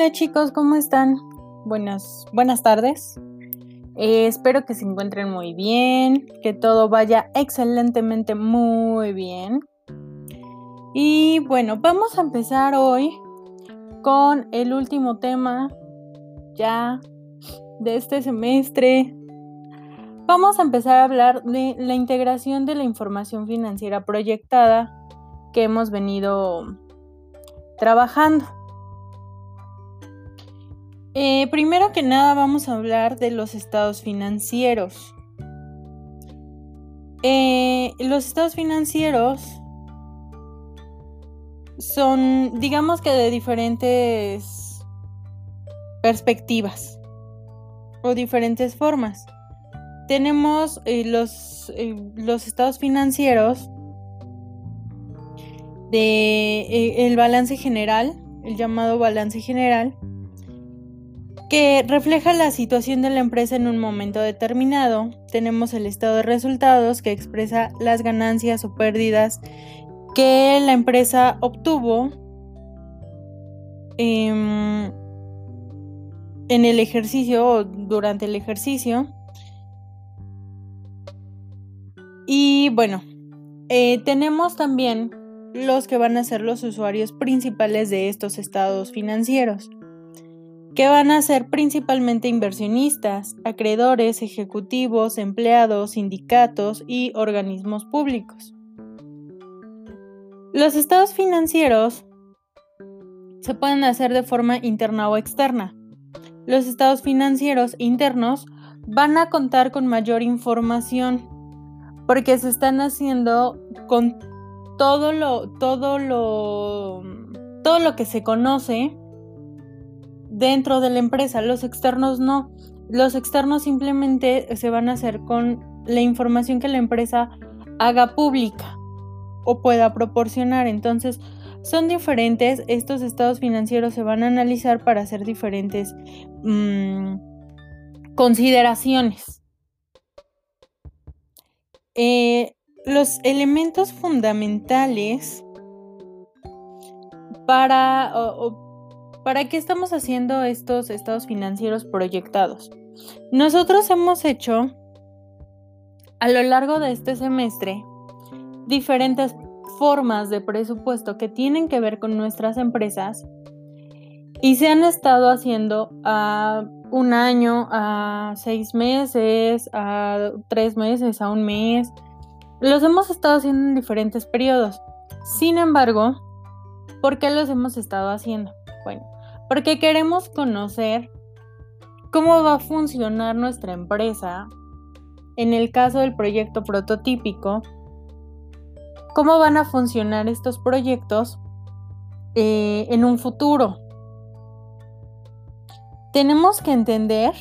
Hola chicos, ¿cómo están? Buenas, buenas tardes. Eh, espero que se encuentren muy bien, que todo vaya excelentemente muy bien. Y bueno, vamos a empezar hoy con el último tema ya de este semestre. Vamos a empezar a hablar de la integración de la información financiera proyectada que hemos venido trabajando. Eh, primero que nada vamos a hablar de los estados financieros. Eh, los estados financieros son, digamos que de diferentes perspectivas o diferentes formas. Tenemos eh, los, los estados financieros de el balance general, el llamado balance general, que refleja la situación de la empresa en un momento determinado. Tenemos el estado de resultados que expresa las ganancias o pérdidas que la empresa obtuvo em, en el ejercicio o durante el ejercicio. Y bueno, eh, tenemos también los que van a ser los usuarios principales de estos estados financieros que van a ser principalmente inversionistas, acreedores, ejecutivos, empleados, sindicatos y organismos públicos. Los estados financieros se pueden hacer de forma interna o externa. Los estados financieros internos van a contar con mayor información porque se están haciendo con todo lo todo lo todo lo que se conoce dentro de la empresa, los externos no. Los externos simplemente se van a hacer con la información que la empresa haga pública o pueda proporcionar. Entonces, son diferentes, estos estados financieros se van a analizar para hacer diferentes mm, consideraciones. Eh, los elementos fundamentales para, ¿Para qué estamos haciendo estos estados financieros proyectados? Nosotros hemos hecho a lo largo de este semestre diferentes formas de presupuesto que tienen que ver con nuestras empresas y se han estado haciendo a un año, a seis meses, a tres meses, a un mes. Los hemos estado haciendo en diferentes periodos. Sin embargo, ¿por qué los hemos estado haciendo? Porque queremos conocer cómo va a funcionar nuestra empresa en el caso del proyecto prototípico, cómo van a funcionar estos proyectos eh, en un futuro. Tenemos que entender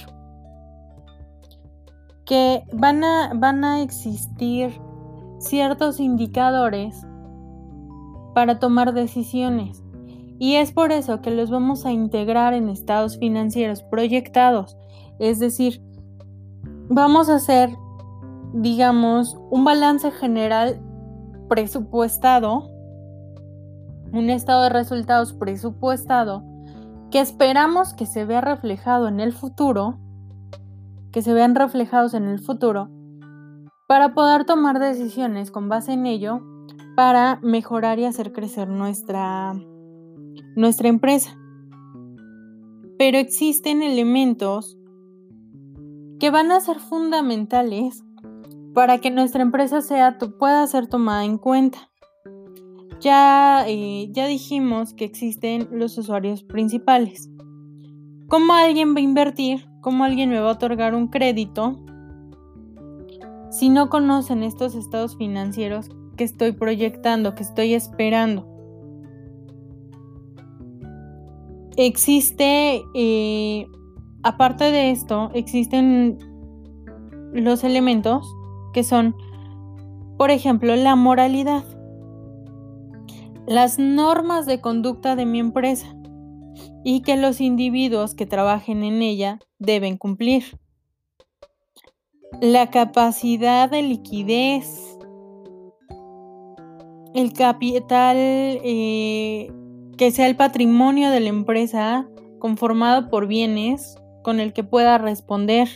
que van a, van a existir ciertos indicadores para tomar decisiones. Y es por eso que los vamos a integrar en estados financieros proyectados. Es decir, vamos a hacer, digamos, un balance general presupuestado, un estado de resultados presupuestado, que esperamos que se vea reflejado en el futuro, que se vean reflejados en el futuro, para poder tomar decisiones con base en ello, para mejorar y hacer crecer nuestra nuestra empresa. Pero existen elementos que van a ser fundamentales para que nuestra empresa sea, pueda ser tomada en cuenta. Ya, eh, ya dijimos que existen los usuarios principales. ¿Cómo alguien va a invertir? ¿Cómo alguien me va a otorgar un crédito? Si no conocen estos estados financieros que estoy proyectando, que estoy esperando. Existe, eh, aparte de esto, existen los elementos que son, por ejemplo, la moralidad, las normas de conducta de mi empresa y que los individuos que trabajen en ella deben cumplir. La capacidad de liquidez, el capital eh, que sea el patrimonio de la empresa conformado por bienes con el que pueda responder.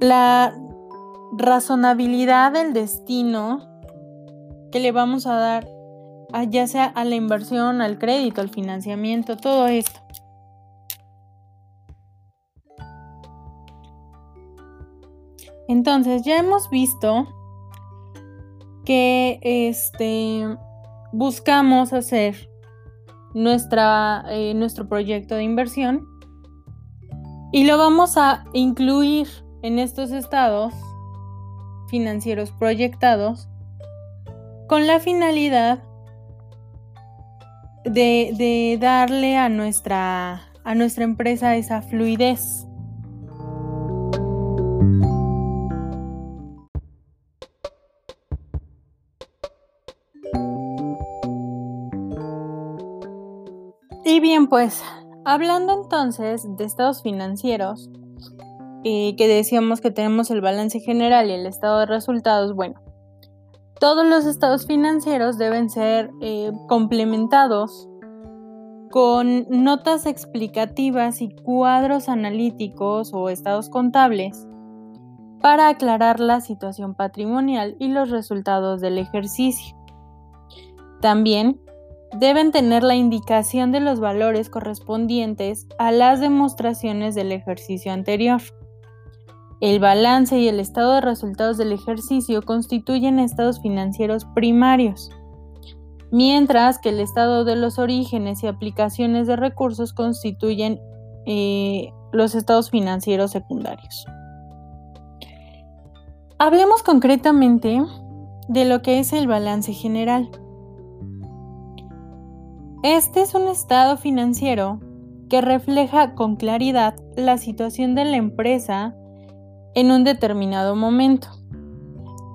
La razonabilidad del destino que le vamos a dar, ya sea a la inversión, al crédito, al financiamiento, todo esto. Entonces, ya hemos visto que este, buscamos hacer nuestra, eh, nuestro proyecto de inversión y lo vamos a incluir en estos estados financieros proyectados con la finalidad de, de darle a nuestra, a nuestra empresa esa fluidez. Y bien, pues, hablando entonces de estados financieros, eh, que decíamos que tenemos el balance general y el estado de resultados, bueno, todos los estados financieros deben ser eh, complementados con notas explicativas y cuadros analíticos o estados contables para aclarar la situación patrimonial y los resultados del ejercicio. También deben tener la indicación de los valores correspondientes a las demostraciones del ejercicio anterior. El balance y el estado de resultados del ejercicio constituyen estados financieros primarios, mientras que el estado de los orígenes y aplicaciones de recursos constituyen eh, los estados financieros secundarios. Hablemos concretamente de lo que es el balance general. Este es un estado financiero que refleja con claridad la situación de la empresa en un determinado momento.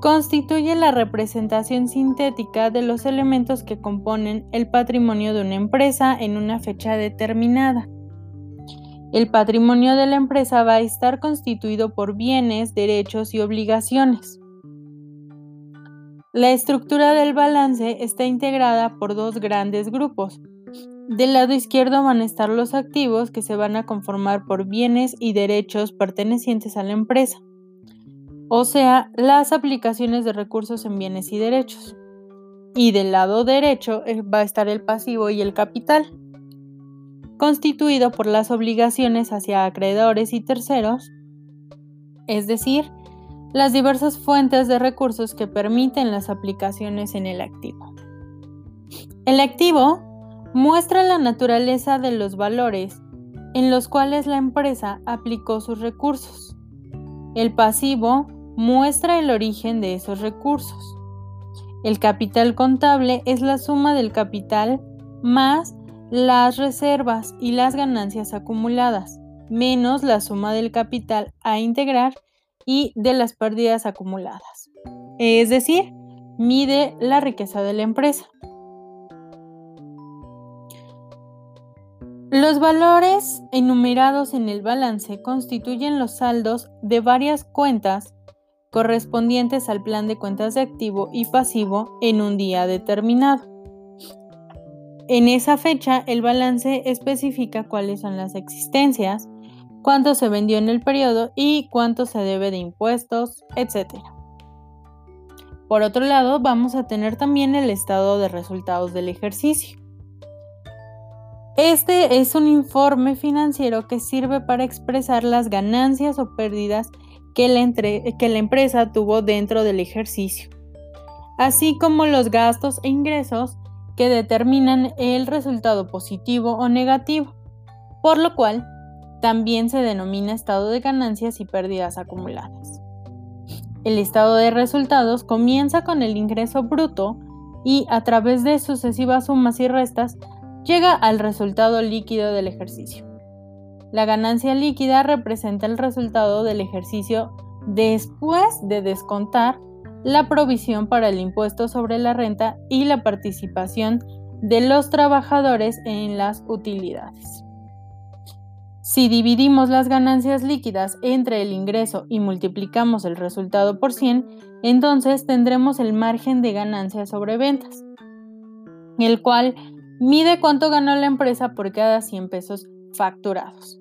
Constituye la representación sintética de los elementos que componen el patrimonio de una empresa en una fecha determinada. El patrimonio de la empresa va a estar constituido por bienes, derechos y obligaciones. La estructura del balance está integrada por dos grandes grupos. Del lado izquierdo van a estar los activos que se van a conformar por bienes y derechos pertenecientes a la empresa, o sea, las aplicaciones de recursos en bienes y derechos. Y del lado derecho eh, va a estar el pasivo y el capital, constituido por las obligaciones hacia acreedores y terceros, es decir, las diversas fuentes de recursos que permiten las aplicaciones en el activo. El activo muestra la naturaleza de los valores en los cuales la empresa aplicó sus recursos. El pasivo muestra el origen de esos recursos. El capital contable es la suma del capital más las reservas y las ganancias acumuladas, menos la suma del capital a integrar y de las pérdidas acumuladas. Es decir, mide la riqueza de la empresa. Los valores enumerados en el balance constituyen los saldos de varias cuentas correspondientes al plan de cuentas de activo y pasivo en un día determinado. En esa fecha, el balance especifica cuáles son las existencias, cuánto se vendió en el periodo y cuánto se debe de impuestos, etc. Por otro lado, vamos a tener también el estado de resultados del ejercicio. Este es un informe financiero que sirve para expresar las ganancias o pérdidas que la, que la, empresa tuvo dentro del ejercicio, así como los gastos e ingresos que determinan el resultado positivo o negativo, por lo cual también se denomina estado de ganancias y pérdidas acumuladas. El estado de resultados comienza con el ingreso bruto y a través de sucesivas sumas y restas llega al resultado líquido del ejercicio. La ganancia líquida representa el resultado del ejercicio después de descontar la provisión para el impuesto sobre la renta y la participación de los trabajadores en las utilidades. Si dividimos las ganancias líquidas entre el ingreso y multiplicamos el resultado por 100, entonces tendremos el margen de ganancia sobre ventas, el cual mide cuánto ganó la empresa por cada 100 pesos facturados.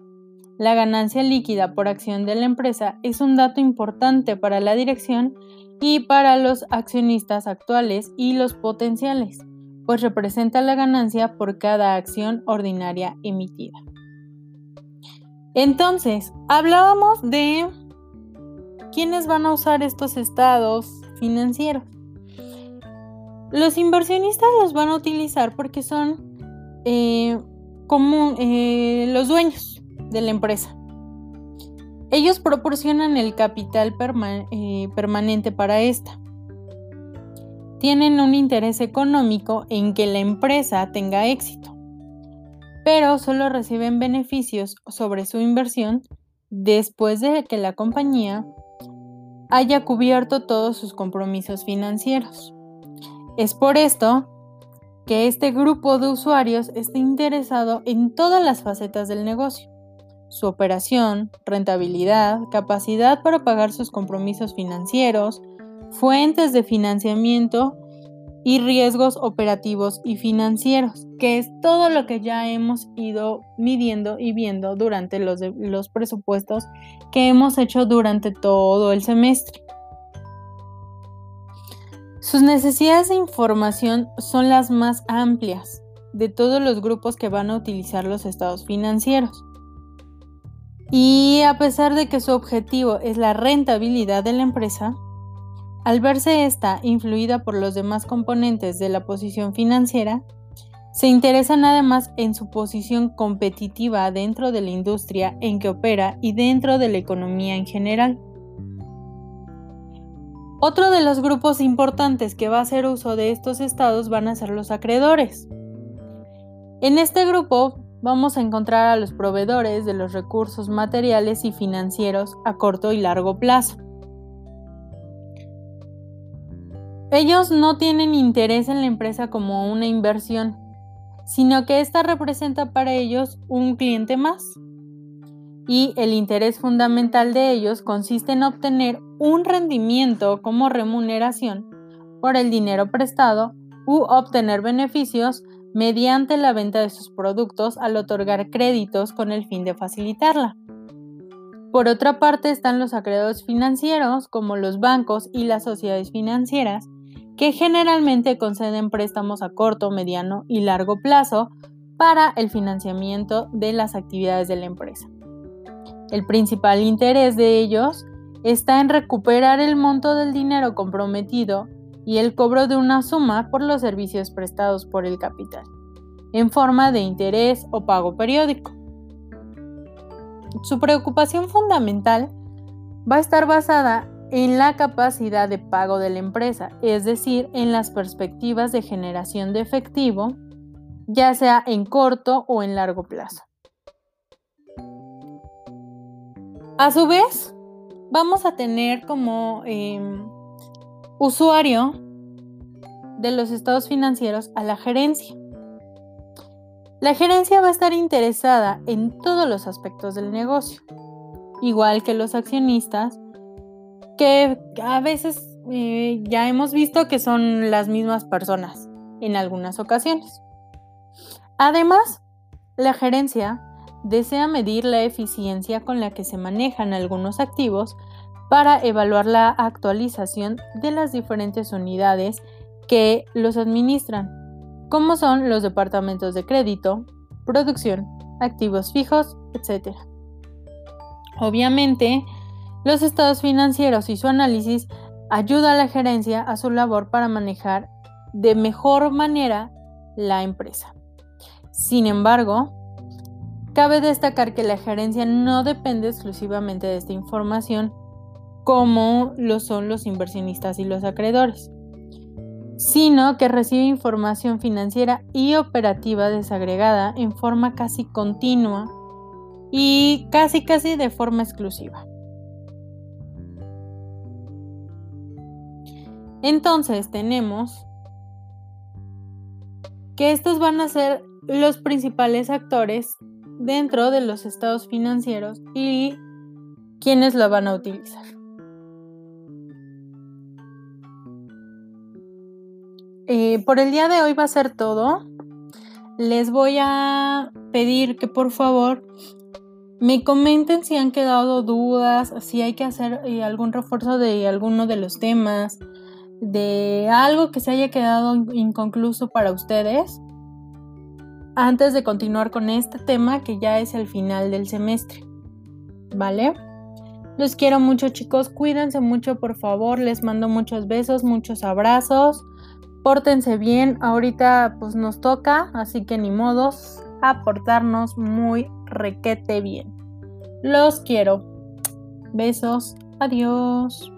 La ganancia líquida por acción de la empresa es un dato importante para la dirección y para los accionistas actuales y los potenciales, pues representa la ganancia por cada acción ordinaria emitida. Entonces, hablábamos de quiénes van a usar estos estados financieros. Los inversionistas los van a utilizar porque son eh, eh, los dueños de la empresa. Ellos proporcionan el capital eh, permanente para esta. Tienen un interés económico en que la empresa tenga éxito, pero solo reciben beneficios sobre su inversión después de que la compañía haya cubierto todos sus compromisos financieros. Es por esto que este grupo de usuarios está interesado en todas las facetas del negocio su operación, rentabilidad, capacidad para pagar sus compromisos financieros, fuentes de financiamiento y riesgos operativos y financieros, que es todo lo que ya hemos ido midiendo y viendo durante los, los presupuestos que hemos hecho durante todo el semestre. Sus necesidades de información son las más amplias de todos los grupos que van a utilizar los estados financieros. Y a pesar de que su objetivo es la rentabilidad de la empresa, al verse esta influida por los demás componentes de la posición financiera, se interesan además en su posición competitiva dentro de la industria en que opera y dentro de la economía en general. Otro de los grupos importantes que va a hacer uso de estos estados van a ser los acreedores. En este grupo vamos a encontrar a los proveedores de los recursos materiales y financieros a corto y largo plazo. Ellos no tienen interés en la empresa como una inversión, sino que ésta representa para ellos un cliente más. Y el interés fundamental de ellos consiste en obtener un rendimiento como remuneración por el dinero prestado u obtener beneficios mediante la venta de sus productos al otorgar créditos con el fin de facilitarla. Por otra parte están los acreedores financieros como los bancos y las sociedades financieras, que generalmente conceden préstamos a corto, mediano y largo plazo para el financiamiento de las actividades de la empresa. El principal interés de ellos está en recuperar el monto del dinero comprometido y el cobro de una suma por los servicios prestados por el capital, en forma de interés o pago periódico. Su preocupación fundamental va a estar basada en la capacidad de pago de la empresa, es decir, en las perspectivas de generación de efectivo, ya sea en corto o en largo plazo. A su vez, vamos a tener como em, usuario de los estados financieros a la gerencia. La gerencia va a estar interesada en todos los aspectos del negocio, igual que los accionistas, que a veces eh, ya hemos visto que son las mismas personas en algunas ocasiones. Además, la gerencia desea medir la eficiencia con la que se manejan algunos activos para evaluar la actualización de las diferentes unidades que los administran, como son los departamentos de crédito, producción, activos fijos, etc. Obviamente, los estados financieros y su análisis ayuda a la gerencia a su labor para manejar de mejor manera la empresa. Sin embargo, cabe destacar que la gerencia no depende exclusivamente de esta información como lo son los inversionistas y los acreedores, sino que recibe información financiera y operativa desagregada en forma casi continua y casi casi de forma exclusiva. Entonces tenemos que estos van a ser los principales actores dentro de los estados financieros y quienes lo van a utilizar. Eh, por el día de hoy va a ser todo. les voy a pedir que por favor me comenten si han quedado dudas, si hay que hacer eh, algún refuerzo de alguno de los temas, de algo que se haya quedado inconcluso para ustedes antes de continuar con este tema que ya es el final del semestre. ¿Vale? Los quiero mucho chicos, cuídense mucho por favor, les mando muchos besos, muchos abrazos, pórtense bien, ahorita pues nos toca, así que ni modos, aportarnos muy requete bien. Los quiero. Besos, adiós.